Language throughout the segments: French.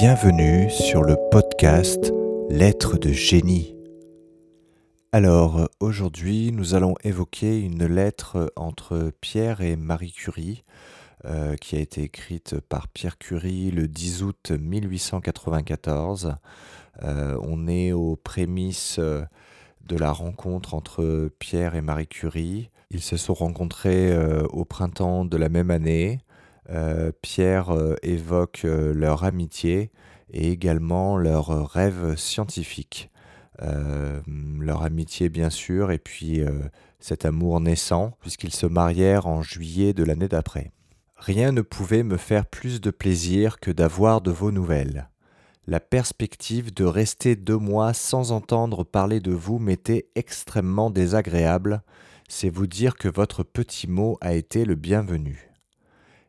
Bienvenue sur le podcast Lettres de génie. Alors aujourd'hui nous allons évoquer une lettre entre Pierre et Marie Curie euh, qui a été écrite par Pierre Curie le 10 août 1894. Euh, on est aux prémices de la rencontre entre Pierre et Marie Curie. Ils se sont rencontrés euh, au printemps de la même année. Euh, Pierre euh, évoque leur amitié et également leur rêve scientifique. leur amitié bien sûr et puis cet amour naissant puisqu'ils se marièrent en juillet de l'année d'après. Rien ne pouvait me faire plus de plaisir que d'avoir de vos nouvelles. La perspective de rester deux mois sans entendre parler de vous m'était extrêmement désagréable, c'est vous dire que votre petit mot a été le bienvenu.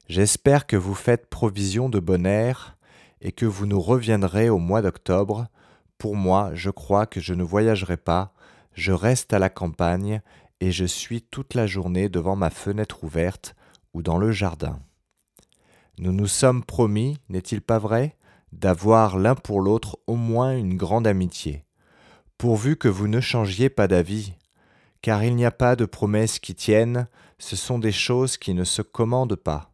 J'espère que vous faites provision de bon air et que vous nous reviendrez au mois d'octobre. Pour moi, je crois que je ne voyagerai pas, je reste à la campagne et je suis toute la journée devant ma fenêtre ouverte ou dans le jardin. Nous nous sommes promis, n'est-il pas vrai d'avoir l'un pour l'autre au moins une grande amitié, pourvu que vous ne changiez pas d'avis, car il n'y a pas de promesses qui tiennent, ce sont des choses qui ne se commandent pas.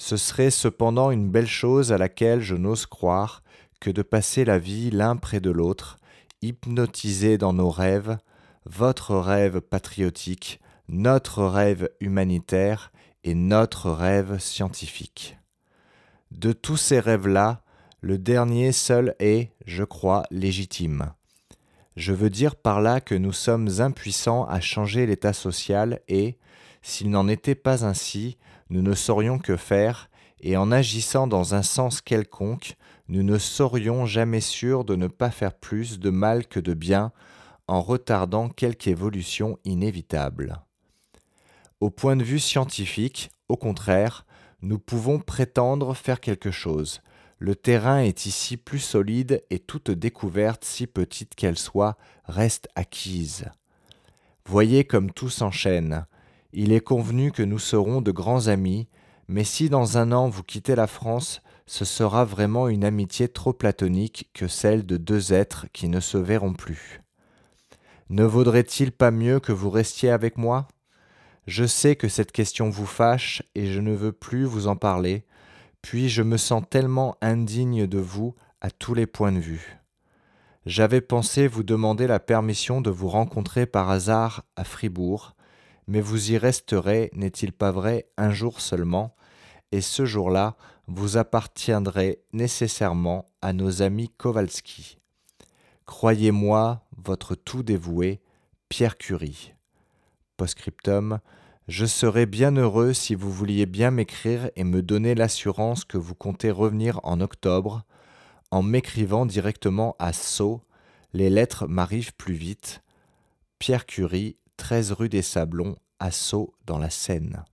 Ce serait cependant une belle chose à laquelle je n'ose croire que de passer la vie l'un près de l'autre, hypnotisés dans nos rêves, votre rêve patriotique, notre rêve humanitaire et notre rêve scientifique. De tous ces rêves-là, le dernier seul est, je crois, légitime. Je veux dire par là que nous sommes impuissants à changer l'état social et, s'il n'en était pas ainsi, nous ne saurions que faire, et en agissant dans un sens quelconque, nous ne serions jamais sûrs de ne pas faire plus de mal que de bien en retardant quelque évolution inévitable. Au point de vue scientifique, au contraire, nous pouvons prétendre faire quelque chose, le terrain est ici plus solide et toute découverte, si petite qu'elle soit, reste acquise. Voyez comme tout s'enchaîne. Il est convenu que nous serons de grands amis, mais si dans un an vous quittez la France, ce sera vraiment une amitié trop platonique que celle de deux êtres qui ne se verront plus. Ne vaudrait-il pas mieux que vous restiez avec moi? Je sais que cette question vous fâche et je ne veux plus vous en parler, puis je me sens tellement indigne de vous à tous les points de vue. J'avais pensé vous demander la permission de vous rencontrer par hasard à Fribourg, mais vous y resterez, n'est-il pas vrai, un jour seulement, et ce jour-là, vous appartiendrez nécessairement à nos amis Kowalski. Croyez-moi, votre tout dévoué, Pierre Curie. Postscriptum, je serais bien heureux si vous vouliez bien m'écrire et me donner l'assurance que vous comptez revenir en octobre en m'écrivant directement à Sceaux. Les lettres m'arrivent plus vite. Pierre Curie, 13 rue des Sablons, Sceaux dans la Seine.